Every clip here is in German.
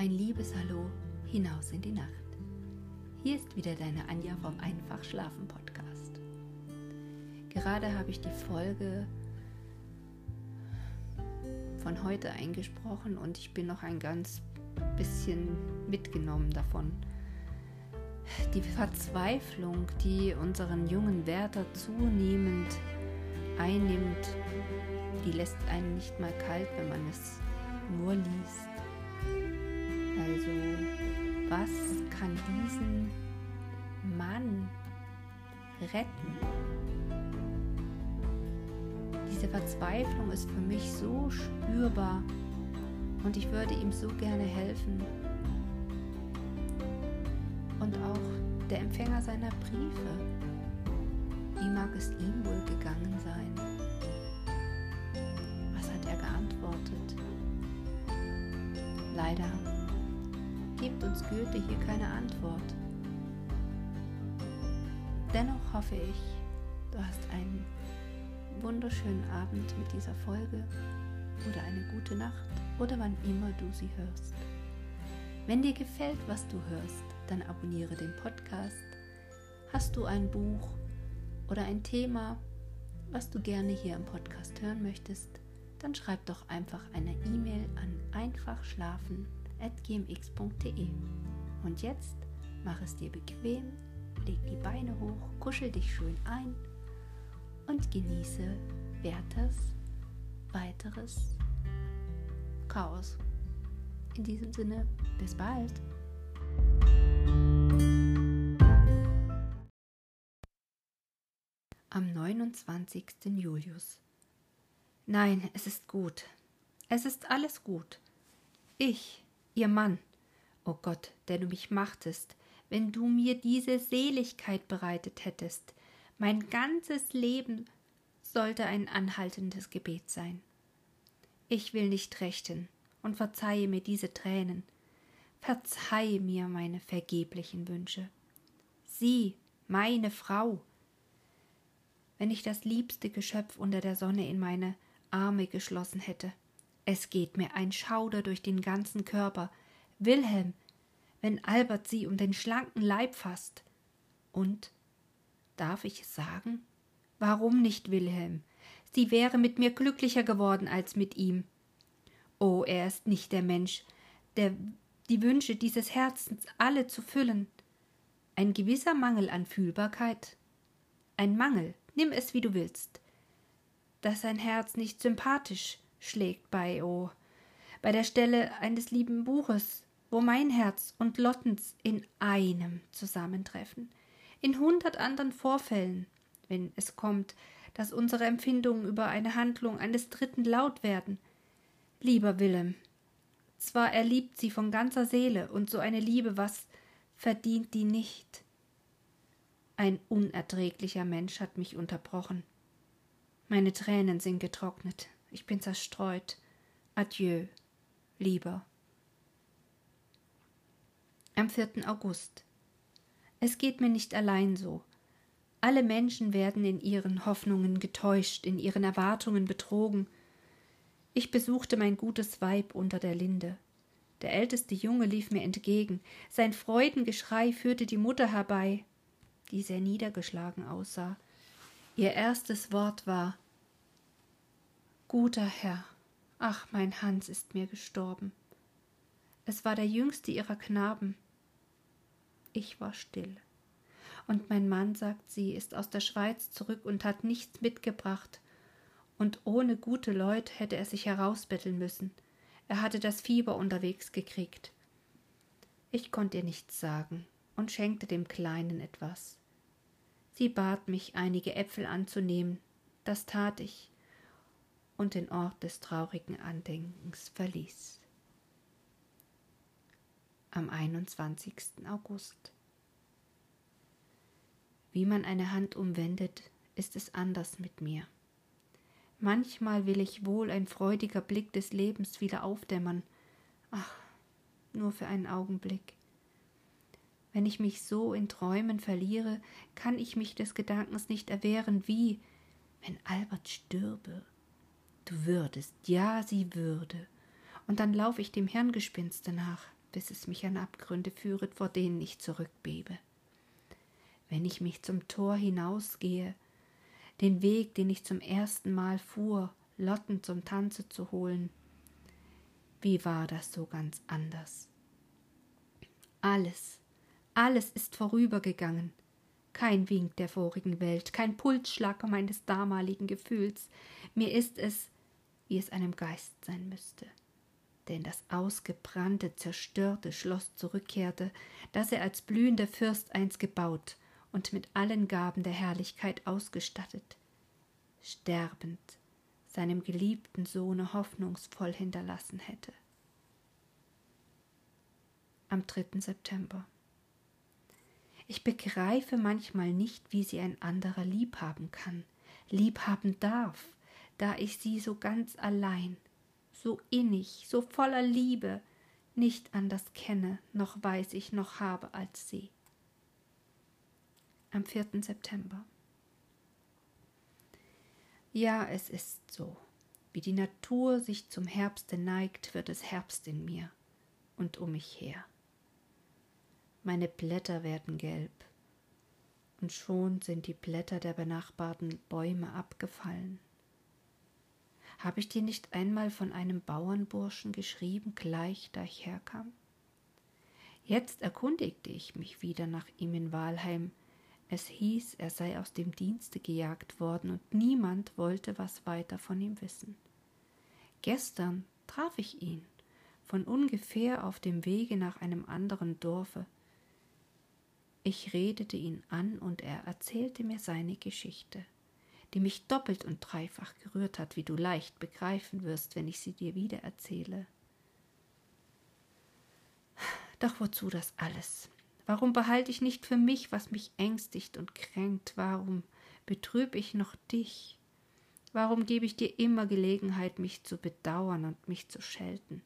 Ein liebes Hallo hinaus in die Nacht. Hier ist wieder deine Anja vom Einfach Schlafen Podcast. Gerade habe ich die Folge von heute eingesprochen und ich bin noch ein ganz bisschen mitgenommen davon. Die Verzweiflung, die unseren jungen Wärter zunehmend einnimmt, die lässt einen nicht mal kalt, wenn man es nur liest. Also, was kann diesen Mann retten? Diese Verzweiflung ist für mich so spürbar und ich würde ihm so gerne helfen. Und auch der Empfänger seiner Briefe. Wie mag es ihm wohl gegangen sein? Was hat er geantwortet? Leider gibt uns Goethe hier keine Antwort. Dennoch hoffe ich, du hast einen wunderschönen Abend mit dieser Folge oder eine gute Nacht oder wann immer du sie hörst. Wenn dir gefällt, was du hörst, dann abonniere den Podcast. Hast du ein Buch oder ein Thema, was du gerne hier im Podcast hören möchtest, dann schreib doch einfach eine E-Mail an einfachschlafen.gmx.de. Und jetzt mach es dir bequem, leg die Beine hoch, kuschel dich schön ein und genieße Werthers weiteres Chaos. In diesem Sinne, bis bald. Am 29. Julius. Nein, es ist gut. Es ist alles gut. Ich, ihr Mann, o Gott, der du mich machtest, wenn du mir diese Seligkeit bereitet hättest, mein ganzes Leben sollte ein anhaltendes Gebet sein. Ich will nicht rechten und verzeihe mir diese Tränen. Verzeihe mir meine vergeblichen Wünsche. Sie, meine Frau. Wenn ich das liebste Geschöpf unter der Sonne in meine Arme geschlossen hätte. Es geht mir ein Schauder durch den ganzen Körper. Wilhelm, wenn Albert sie um den schlanken Leib fasst. Und, darf ich es sagen? Warum nicht Wilhelm? sie wäre mit mir glücklicher geworden als mit ihm. Oh, er ist nicht der Mensch, der die Wünsche dieses Herzens alle zu füllen. Ein gewisser Mangel an Fühlbarkeit. Ein Mangel, nimm es wie du willst. Dass sein Herz nicht sympathisch schlägt bei, oh, bei der Stelle eines lieben Buches, wo mein Herz und Lottens in einem zusammentreffen, in hundert anderen Vorfällen, wenn es kommt, dass unsere Empfindungen über eine Handlung eines Dritten laut werden. Lieber Willem, zwar er liebt sie von ganzer Seele, und so eine Liebe, was verdient die nicht? Ein unerträglicher Mensch hat mich unterbrochen. Meine Tränen sind getrocknet, ich bin zerstreut. Adieu, lieber. Am 4. August. Es geht mir nicht allein so. Alle Menschen werden in ihren Hoffnungen getäuscht, in ihren Erwartungen betrogen. Ich besuchte mein gutes Weib unter der Linde. Der älteste Junge lief mir entgegen. Sein Freudengeschrei führte die Mutter herbei, die sehr niedergeschlagen aussah. Ihr erstes Wort war Guter Herr, ach, mein Hans ist mir gestorben. Es war der jüngste ihrer Knaben. Ich war still und mein Mann sagt, sie ist aus der Schweiz zurück und hat nichts mitgebracht, und ohne gute Leute hätte er sich herausbetteln müssen. Er hatte das Fieber unterwegs gekriegt. Ich konnte ihr nichts sagen und schenkte dem Kleinen etwas. Sie bat mich, einige Äpfel anzunehmen. Das tat ich und den Ort des traurigen Andenkens verließ. Am 21. August wie man eine Hand umwendet, ist es anders mit mir. Manchmal will ich wohl ein freudiger Blick des Lebens wieder aufdämmern. Ach, nur für einen Augenblick. Wenn ich mich so in Träumen verliere, kann ich mich des Gedankens nicht erwehren, wie, wenn Albert stürbe. Du würdest, ja, sie würde. Und dann lauf ich dem Hirngespinste nach, bis es mich an Abgründe führet, vor denen ich zurückbebe. Wenn ich mich zum Tor hinausgehe, den Weg, den ich zum ersten Mal fuhr, Lotten zum Tanze zu holen, wie war das so ganz anders? Alles, alles ist vorübergegangen. Kein Wink der vorigen Welt, kein Pulsschlag meines damaligen Gefühls. Mir ist es, wie es einem Geist sein müsste. Denn das ausgebrannte, zerstörte Schloss zurückkehrte, das er als blühender Fürst einst gebaut und mit allen Gaben der Herrlichkeit ausgestattet, sterbend seinem geliebten Sohne hoffnungsvoll hinterlassen hätte. Am 3. September. Ich begreife manchmal nicht, wie sie ein anderer liebhaben kann, liebhaben darf, da ich sie so ganz allein, so innig, so voller Liebe nicht anders kenne, noch weiß ich noch habe als sie. Am 4. September. Ja, es ist so. Wie die Natur sich zum Herbste neigt, wird es Herbst in mir und um mich her. Meine Blätter werden gelb, und schon sind die Blätter der benachbarten Bäume abgefallen. Habe ich dir nicht einmal von einem Bauernburschen geschrieben, gleich da ich herkam? Jetzt erkundigte ich mich wieder nach ihm in Walheim. Es hieß, er sei aus dem Dienste gejagt worden und niemand wollte was weiter von ihm wissen. Gestern traf ich ihn, von ungefähr auf dem Wege nach einem anderen Dorfe. Ich redete ihn an und er erzählte mir seine Geschichte, die mich doppelt und dreifach gerührt hat, wie du leicht begreifen wirst, wenn ich sie dir wieder erzähle. Doch wozu das alles? Warum behalte ich nicht für mich, was mich ängstigt und kränkt? Warum betrüb ich noch dich? Warum gebe ich dir immer Gelegenheit, mich zu bedauern und mich zu schelten?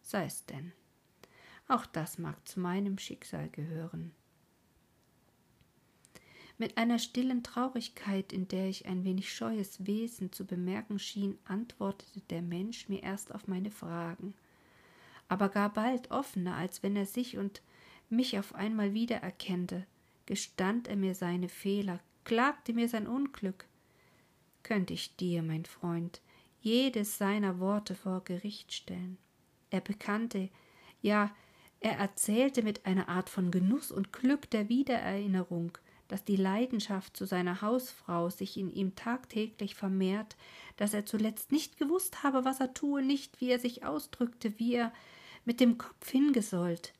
Sei es denn. Auch das mag zu meinem Schicksal gehören. Mit einer stillen Traurigkeit, in der ich ein wenig scheues Wesen zu bemerken schien, antwortete der Mensch mir erst auf meine Fragen, aber gar bald offener, als wenn er sich und mich auf einmal wiedererkennte, gestand er mir seine Fehler, klagte mir sein Unglück. Könnte ich dir, mein Freund, jedes seiner Worte vor Gericht stellen. Er bekannte, ja, er erzählte mit einer Art von Genuss und Glück der Wiedererinnerung, dass die Leidenschaft zu seiner Hausfrau sich in ihm tagtäglich vermehrt, dass er zuletzt nicht gewusst habe, was er tue, nicht wie er sich ausdrückte, wie er mit dem Kopf hingesollt.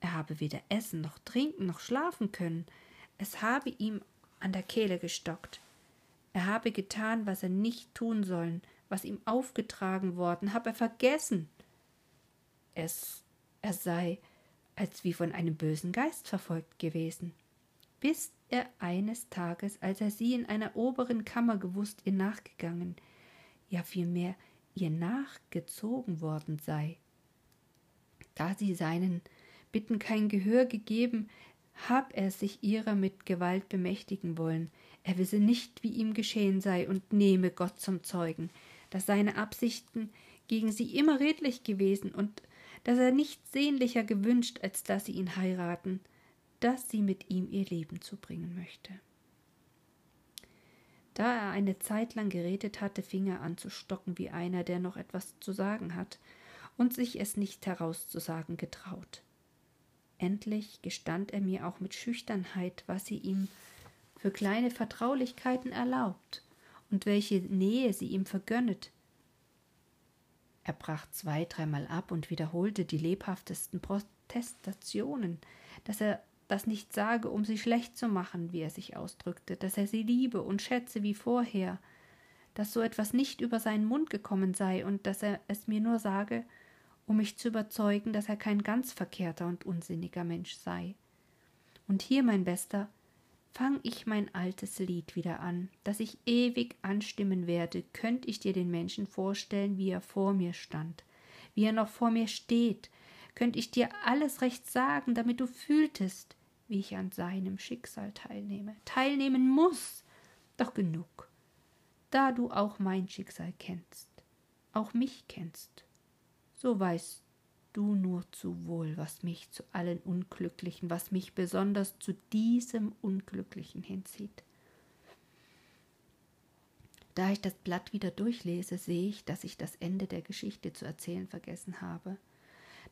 Er habe weder essen noch trinken noch schlafen können. Es habe ihm an der Kehle gestockt. Er habe getan, was er nicht tun sollen, was ihm aufgetragen worden, habe er vergessen. Es, er sei als wie von einem bösen Geist verfolgt gewesen bis er eines Tages, als er sie in einer oberen Kammer gewusst, ihr nachgegangen, ja vielmehr ihr nachgezogen worden sei. Da sie seinen Bitten kein Gehör gegeben, hab er sich ihrer mit Gewalt bemächtigen wollen, er wisse nicht, wie ihm geschehen sei, und nehme Gott zum Zeugen, dass seine Absichten gegen sie immer redlich gewesen und dass er nichts sehnlicher gewünscht, als dass sie ihn heiraten, dass sie mit ihm ihr Leben zubringen möchte. Da er eine Zeit lang geredet hatte, fing er an zu stocken wie einer, der noch etwas zu sagen hat und sich es nicht herauszusagen getraut. Endlich gestand er mir auch mit Schüchternheit, was sie ihm für kleine Vertraulichkeiten erlaubt und welche Nähe sie ihm vergönnet. Er brach zwei, dreimal ab und wiederholte die lebhaftesten Protestationen, dass er das nicht sage, um sie schlecht zu machen, wie er sich ausdrückte, dass er sie liebe und schätze wie vorher, dass so etwas nicht über seinen Mund gekommen sei und dass er es mir nur sage, um mich zu überzeugen, dass er kein ganz verkehrter und unsinniger Mensch sei. Und hier, mein Bester, fang ich mein altes Lied wieder an, das ich ewig anstimmen werde, könnt ich dir den Menschen vorstellen, wie er vor mir stand, wie er noch vor mir steht, könnt ich dir alles recht sagen, damit du fühltest, wie ich an seinem Schicksal teilnehme, teilnehmen muss. Doch genug, da du auch mein Schicksal kennst, auch mich kennst, so weißt du nur zu wohl, was mich zu allen Unglücklichen, was mich besonders zu diesem Unglücklichen hinzieht. Da ich das Blatt wieder durchlese, sehe ich, dass ich das Ende der Geschichte zu erzählen vergessen habe,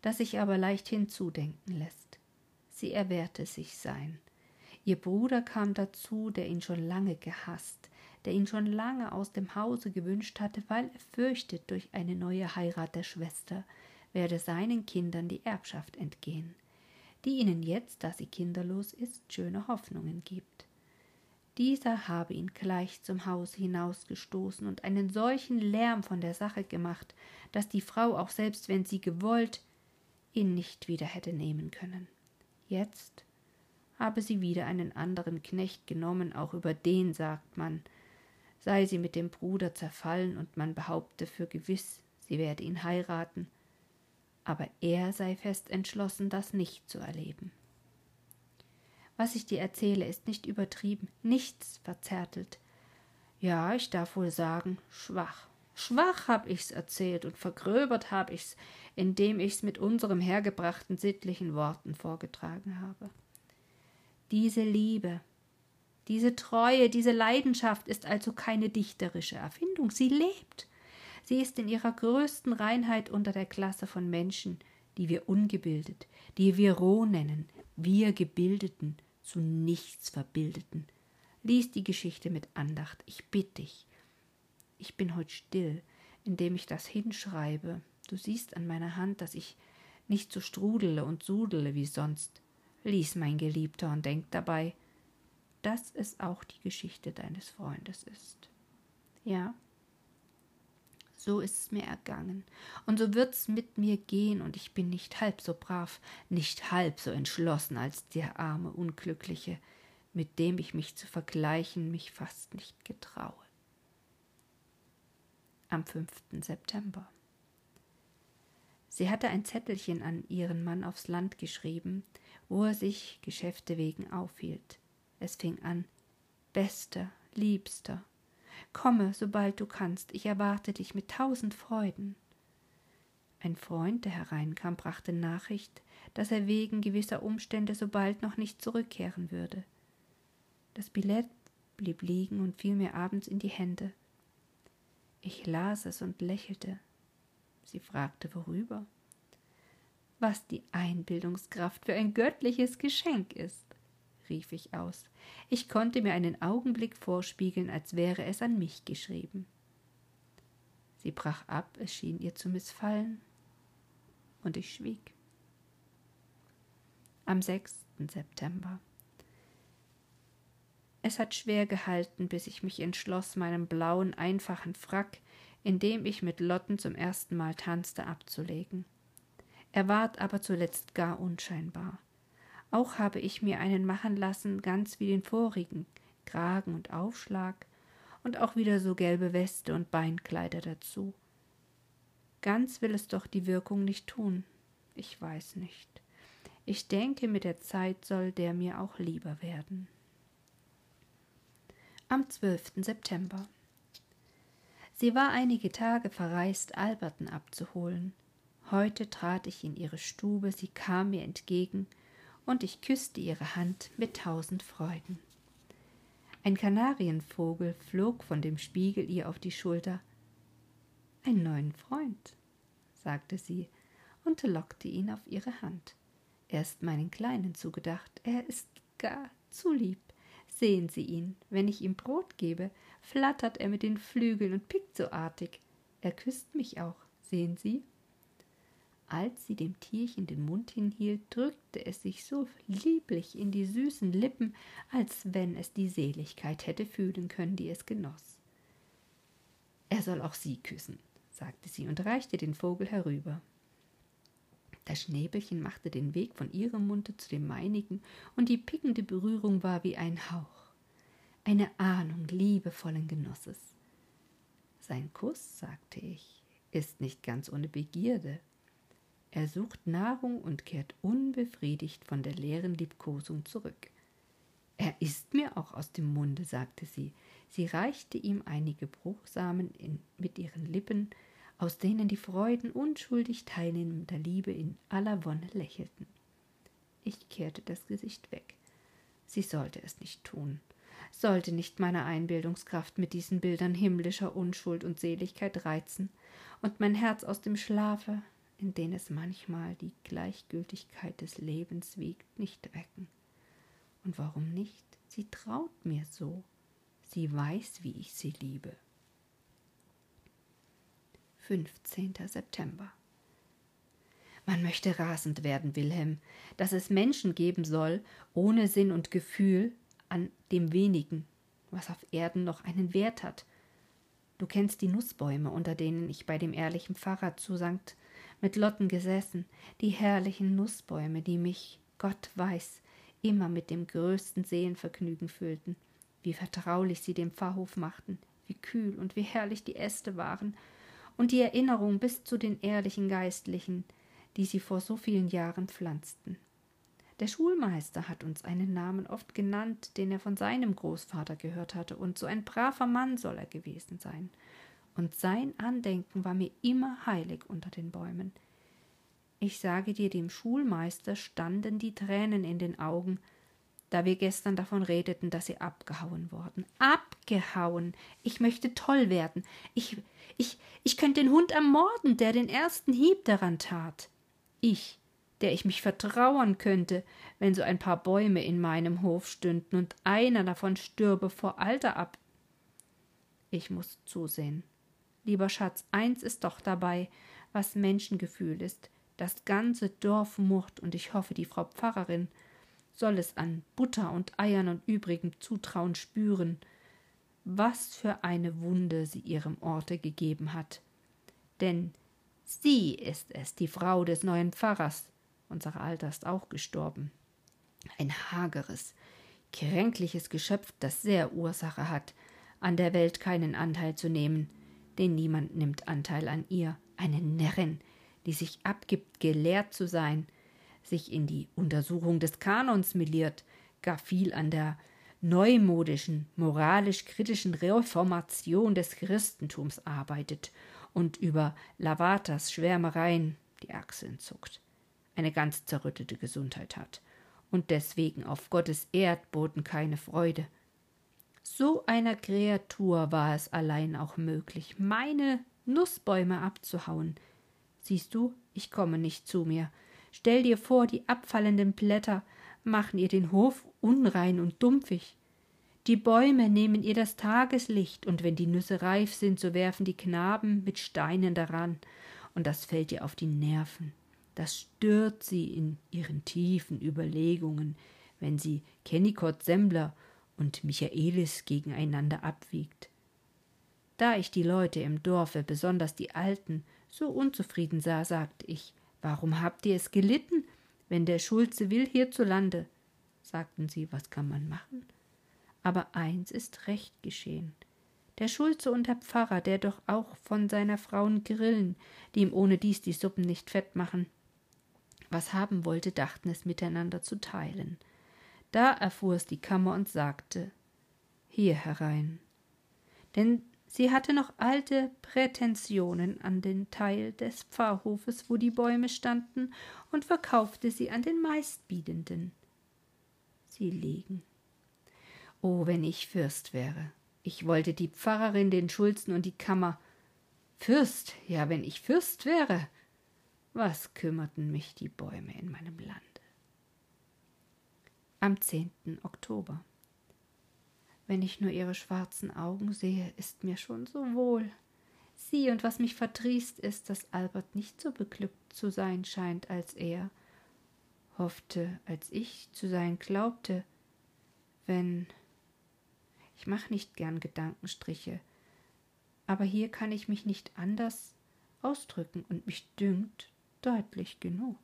das sich aber leicht hinzudenken lässt. Sie erwehrte sich sein. Ihr Bruder kam dazu, der ihn schon lange gehasst, der ihn schon lange aus dem Hause gewünscht hatte, weil er fürchtet, durch eine neue Heirat der Schwester werde seinen Kindern die Erbschaft entgehen, die ihnen jetzt, da sie kinderlos ist, schöne Hoffnungen gibt. Dieser habe ihn gleich zum Hause hinausgestoßen und einen solchen Lärm von der Sache gemacht, dass die Frau, auch selbst wenn sie gewollt, ihn nicht wieder hätte nehmen können. Jetzt habe sie wieder einen anderen Knecht genommen, auch über den sagt man, sei sie mit dem Bruder zerfallen und man behaupte für gewiss, sie werde ihn heiraten, aber er sei fest entschlossen, das nicht zu erleben. Was ich dir erzähle, ist nicht übertrieben, nichts verzärtelt. Ja, ich darf wohl sagen, schwach. Schwach hab ich's erzählt und vergröbert hab ich's, indem ich's mit unserem hergebrachten sittlichen Worten vorgetragen habe. Diese Liebe, diese Treue, diese Leidenschaft ist also keine dichterische Erfindung, sie lebt. Sie ist in ihrer größten Reinheit unter der Klasse von Menschen, die wir ungebildet, die wir roh nennen, wir Gebildeten, zu nichts Verbildeten. Lies die Geschichte mit Andacht, ich bitte dich. Ich bin heute still, indem ich das hinschreibe. Du siehst an meiner Hand, dass ich nicht so strudele und sudele wie sonst. Lies, mein Geliebter, und denk dabei, dass es auch die Geschichte deines Freundes ist. Ja, so ist es mir ergangen, und so wird's mit mir gehen, und ich bin nicht halb so brav, nicht halb so entschlossen als der arme Unglückliche, mit dem ich mich zu vergleichen mich fast nicht getraue. Am 5. September. Sie hatte ein Zettelchen an ihren Mann aufs Land geschrieben, wo er sich Geschäfte wegen aufhielt. Es fing an Bester, Liebster, Komme, sobald du kannst, ich erwarte dich mit tausend Freuden. Ein Freund, der hereinkam, brachte Nachricht, dass er wegen gewisser Umstände so bald noch nicht zurückkehren würde. Das Billett blieb liegen und fiel mir abends in die Hände. Ich las es und lächelte. Sie fragte, worüber. Was die Einbildungskraft für ein göttliches Geschenk ist rief ich aus. Ich konnte mir einen Augenblick vorspiegeln, als wäre es an mich geschrieben. Sie brach ab, es schien ihr zu missfallen, und ich schwieg. Am 6. September. Es hat schwer gehalten, bis ich mich entschloss, meinen blauen, einfachen Frack, in dem ich mit Lotten zum ersten Mal tanzte, abzulegen. Er ward aber zuletzt gar unscheinbar. Auch habe ich mir einen machen lassen, ganz wie den vorigen, Kragen und Aufschlag und auch wieder so gelbe Weste und Beinkleider dazu. Ganz will es doch die Wirkung nicht tun. Ich weiß nicht. Ich denke, mit der Zeit soll der mir auch lieber werden. Am 12. September. Sie war einige Tage verreist, Alberten abzuholen. Heute trat ich in ihre Stube, sie kam mir entgegen und ich küsste ihre Hand mit tausend Freuden. Ein Kanarienvogel flog von dem Spiegel ihr auf die Schulter. Einen neuen Freund, sagte sie und lockte ihn auf ihre Hand. Er ist meinen Kleinen zugedacht, er ist gar zu lieb. Sehen Sie ihn, wenn ich ihm Brot gebe, flattert er mit den Flügeln und pickt so artig. Er küsst mich auch, sehen Sie? Als sie dem Tierchen den Mund hinhielt, drückte es sich so lieblich in die süßen Lippen, als wenn es die Seligkeit hätte fühlen können, die es genoss. Er soll auch sie küssen, sagte sie und reichte den Vogel herüber. Das Schnäbelchen machte den Weg von ihrem Munde zu dem meinigen, und die pickende Berührung war wie ein Hauch, eine Ahnung liebevollen Genusses. Sein Kuss, sagte ich, ist nicht ganz ohne Begierde. Er sucht Nahrung und kehrt unbefriedigt von der leeren Liebkosung zurück. Er isst mir auch aus dem Munde, sagte sie. Sie reichte ihm einige Bruchsamen in, mit ihren Lippen aus denen die Freuden unschuldig teilnehmender Liebe in aller Wonne lächelten. Ich kehrte das Gesicht weg. Sie sollte es nicht tun, sollte nicht meine Einbildungskraft mit diesen Bildern himmlischer Unschuld und Seligkeit reizen und mein Herz aus dem Schlafe, in den es manchmal die Gleichgültigkeit des Lebens wiegt, nicht wecken. Und warum nicht? Sie traut mir so. Sie weiß, wie ich sie liebe. 15. September. Man möchte rasend werden, Wilhelm, dass es Menschen geben soll, ohne Sinn und Gefühl, an dem wenigen, was auf Erden noch einen Wert hat. Du kennst die Nußbäume, unter denen ich bei dem ehrlichen Pfarrer zu St. mit Lotten gesessen, die herrlichen Nußbäume, die mich, Gott weiß, immer mit dem größten Seelenvergnügen füllten, wie vertraulich sie den Pfarrhof machten, wie kühl und wie herrlich die Äste waren, und die Erinnerung bis zu den ehrlichen Geistlichen, die sie vor so vielen Jahren pflanzten. Der Schulmeister hat uns einen Namen oft genannt, den er von seinem Großvater gehört hatte, und so ein braver Mann soll er gewesen sein. Und sein Andenken war mir immer heilig unter den Bäumen. Ich sage dir, dem Schulmeister standen die Tränen in den Augen, da wir gestern davon redeten, dass sie abgehauen worden. Abgehauen. Ich möchte toll werden. Ich, ich, ich könnte den Hund ermorden, der den ersten Hieb daran tat. Ich, der ich mich vertrauern könnte, wenn so ein paar Bäume in meinem Hof stünden und einer davon stürbe vor Alter ab. Ich muss zusehen. Lieber Schatz, eins ist doch dabei, was Menschengefühl ist. Das ganze Dorf murrt, und ich hoffe, die Frau Pfarrerin soll es an Butter und Eiern und übrigem Zutrauen spüren, was für eine Wunde sie ihrem Orte gegeben hat. Denn sie ist es, die Frau des neuen Pfarrers. Unser Alter ist auch gestorben. Ein hageres, kränkliches Geschöpf, das sehr Ursache hat, an der Welt keinen Anteil zu nehmen, denn niemand nimmt Anteil an ihr. Eine Närrin, die sich abgibt, gelehrt zu sein, sich in die Untersuchung des Kanons miliert, gar viel an der neumodischen, moralisch-kritischen Reformation des Christentums arbeitet und über Lavatas Schwärmereien die Achseln zuckt, eine ganz zerrüttete Gesundheit hat und deswegen auf Gottes Erdboden keine Freude. So einer Kreatur war es allein auch möglich, meine Nußbäume abzuhauen, Siehst du, ich komme nicht zu mir. Stell dir vor, die abfallenden Blätter machen ihr den Hof unrein und dumpfig. Die Bäume nehmen ihr das Tageslicht, und wenn die Nüsse reif sind, so werfen die Knaben mit Steinen daran, und das fällt ihr auf die Nerven. Das stört sie in ihren tiefen Überlegungen, wenn sie Kennicott Sembler und Michaelis gegeneinander abwiegt. Da ich die Leute im Dorfe, besonders die Alten, so unzufrieden sah, sagte ich, warum habt ihr es gelitten, wenn der Schulze will hierzulande? Sagten sie, was kann man machen? Aber eins ist recht geschehen. Der Schulze und der Pfarrer, der doch auch von seiner Frauen grillen, die ihm ohne dies die Suppen nicht fett machen, was haben wollte, dachten es miteinander zu teilen. Da erfuhr es die Kammer und sagte Hier herein. Denn Sie hatte noch alte Prätensionen an den Teil des Pfarrhofes, wo die Bäume standen, und verkaufte sie an den Meistbietenden. Sie liegen. Oh, wenn ich Fürst wäre. Ich wollte die Pfarrerin, den Schulzen und die Kammer. Fürst, ja, wenn ich Fürst wäre. Was kümmerten mich die Bäume in meinem Lande? Am 10. Oktober. Wenn ich nur ihre schwarzen Augen sehe, ist mir schon so wohl. Sie und was mich verdrießt ist, dass Albert nicht so beglückt zu sein scheint als er, hoffte, als ich zu sein glaubte, wenn ich mach nicht gern Gedankenstriche, aber hier kann ich mich nicht anders ausdrücken und mich dünkt deutlich genug.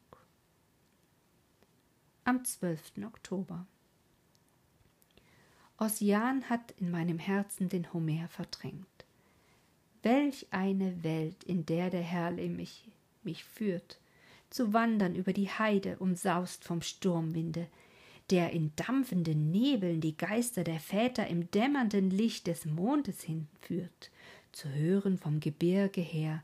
Am 12. Oktober Ossian hat in meinem Herzen den Homer verdrängt. Welch eine Welt, in der der Herr mich, mich führt, zu wandern über die Heide, umsaust vom Sturmwinde, der in dampfenden Nebeln die Geister der Väter im dämmernden Licht des Mondes hinführt, zu hören vom Gebirge her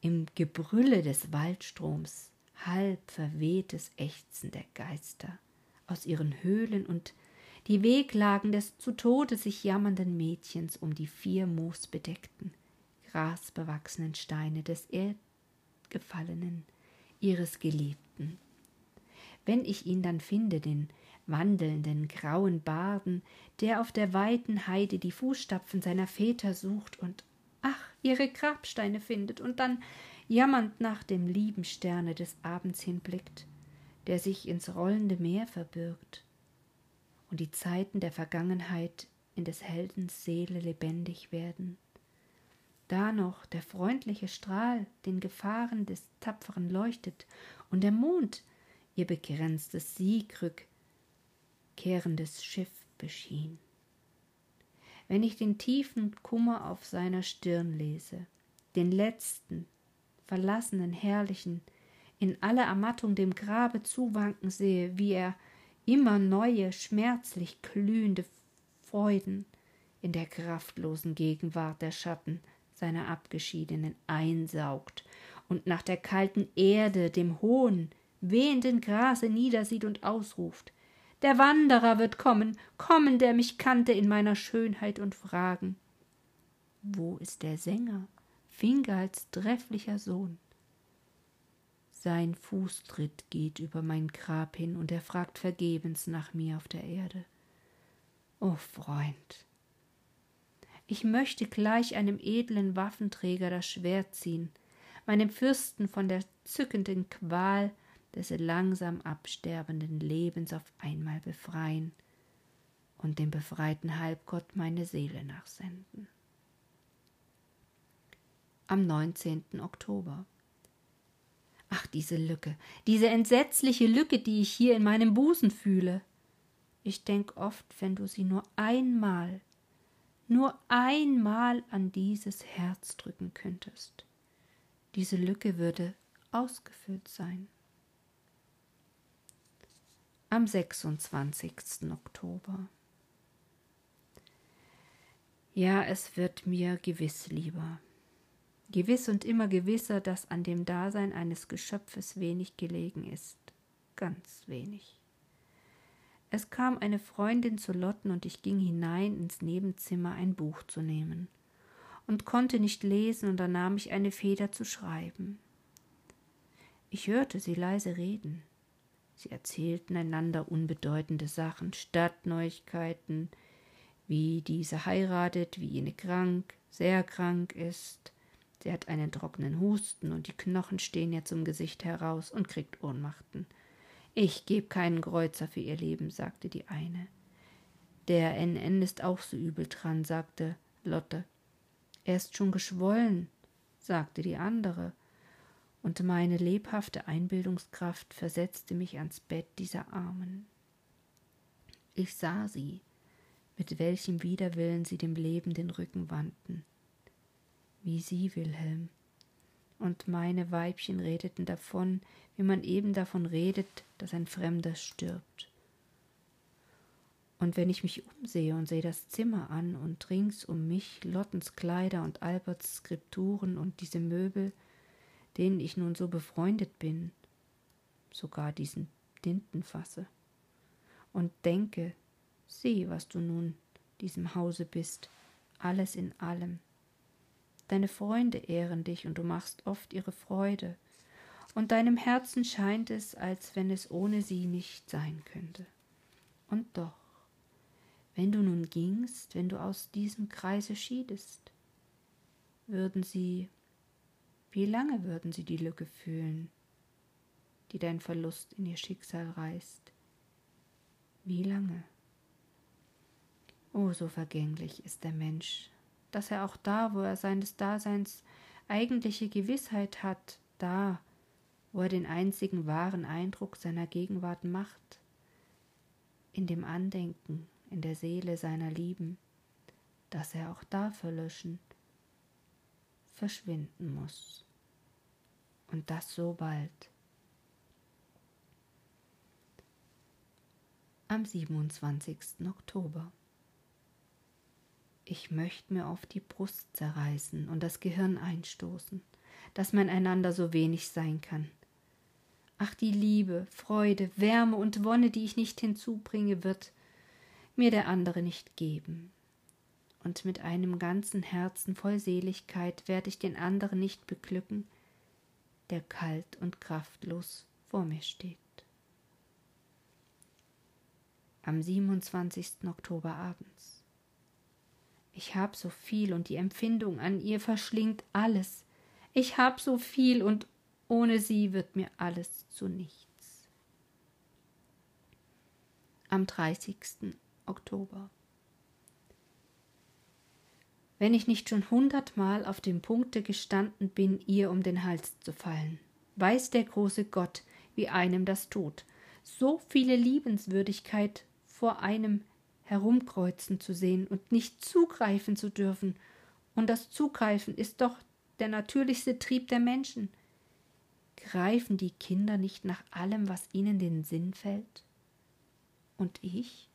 im Gebrülle des Waldstroms halb verwehtes Ächzen der Geister aus ihren Höhlen und die Weglagen des zu Tode sich jammernden Mädchens um die vier moosbedeckten, grasbewachsenen Steine des Erdgefallenen, ihres Geliebten. Wenn ich ihn dann finde, den wandelnden grauen Barden, der auf der weiten Heide die Fußstapfen seiner Väter sucht und ach, ihre Grabsteine findet und dann jammernd nach dem lieben Sterne des Abends hinblickt, der sich ins rollende Meer verbirgt und die Zeiten der Vergangenheit in des Heldens Seele lebendig werden. Da noch der freundliche Strahl den Gefahren des Tapferen leuchtet und der Mond ihr begrenztes Siegrück kehrendes Schiff beschien. Wenn ich den tiefen Kummer auf seiner Stirn lese, den letzten, verlassenen, herrlichen, in aller Ermattung dem Grabe zuwanken sehe, wie er immer neue, schmerzlich glühende Freuden in der kraftlosen Gegenwart der Schatten seiner Abgeschiedenen einsaugt und nach der kalten Erde, dem hohen, wehenden Grase niedersieht und ausruft. Der Wanderer wird kommen, kommen, der mich kannte in meiner Schönheit und fragen. Wo ist der Sänger, Fingals trefflicher Sohn? Sein Fußtritt geht über mein Grab hin, und er fragt vergebens nach mir auf der Erde. O Freund, ich möchte gleich einem edlen Waffenträger das Schwert ziehen, meinem Fürsten von der zückenden Qual des langsam absterbenden Lebens auf einmal befreien und dem befreiten Halbgott meine Seele nachsenden. Am 19. Oktober Ach, diese Lücke, diese entsetzliche Lücke, die ich hier in meinem Busen fühle. Ich denk oft, wenn du sie nur einmal, nur einmal an dieses Herz drücken könntest. Diese Lücke würde ausgefüllt sein. Am 26. Oktober. Ja, es wird mir gewiss lieber, gewiss und immer gewisser, dass an dem Dasein eines Geschöpfes wenig gelegen ist, ganz wenig. Es kam eine Freundin zu Lotten und ich ging hinein ins Nebenzimmer ein Buch zu nehmen und konnte nicht lesen und da nahm ich eine Feder zu schreiben. Ich hörte sie leise reden. Sie erzählten einander unbedeutende Sachen, Stadtneuigkeiten, wie diese heiratet, wie jene krank, sehr krank ist, Sie hat einen trockenen Husten und die Knochen stehen ihr zum Gesicht heraus und kriegt Ohnmachten. Ich geb keinen Kreuzer für ihr Leben, sagte die eine. Der NN ist auch so übel dran, sagte Lotte. Er ist schon geschwollen, sagte die andere, und meine lebhafte Einbildungskraft versetzte mich ans Bett dieser Armen. Ich sah sie, mit welchem Widerwillen sie dem Leben den Rücken wandten wie Sie, Wilhelm. Und meine Weibchen redeten davon, wie man eben davon redet, dass ein Fremder stirbt. Und wenn ich mich umsehe und sehe das Zimmer an und rings um mich Lottens Kleider und Alberts Skripturen und diese Möbel, denen ich nun so befreundet bin, sogar diesen Tintenfasse, und denke, sieh, was du nun diesem Hause bist, alles in allem, Deine Freunde ehren dich und du machst oft ihre Freude. Und deinem Herzen scheint es, als wenn es ohne sie nicht sein könnte. Und doch, wenn du nun gingst, wenn du aus diesem Kreise schiedest, würden sie, wie lange würden sie die Lücke fühlen, die dein Verlust in ihr Schicksal reißt? Wie lange? Oh, so vergänglich ist der Mensch, dass er auch da, wo er seines Daseins eigentliche Gewissheit hat, da, wo er den einzigen wahren Eindruck seiner Gegenwart macht, in dem Andenken, in der Seele seiner Lieben, dass er auch da verlöschen, verschwinden muss. Und das so bald. Am 27. Oktober. Ich möchte mir auf die Brust zerreißen und das Gehirn einstoßen. dass man einander so wenig sein kann. Ach, die Liebe, Freude, Wärme und Wonne, die ich nicht hinzubringe, wird mir der andere nicht geben. Und mit einem ganzen Herzen voll Seligkeit werde ich den anderen nicht beglücken, der kalt und kraftlos vor mir steht. Am 27. Oktober abends. Ich hab so viel und die Empfindung an ihr verschlingt alles. Ich hab so viel und ohne sie wird mir alles zu nichts. Am 30. Oktober. Wenn ich nicht schon hundertmal auf dem Punkte gestanden bin, ihr um den Hals zu fallen, weiß der große Gott, wie einem das tut, so viele Liebenswürdigkeit vor einem herumkreuzen zu sehen und nicht zugreifen zu dürfen, und das Zugreifen ist doch der natürlichste Trieb der Menschen. Greifen die Kinder nicht nach allem, was ihnen den Sinn fällt? Und ich?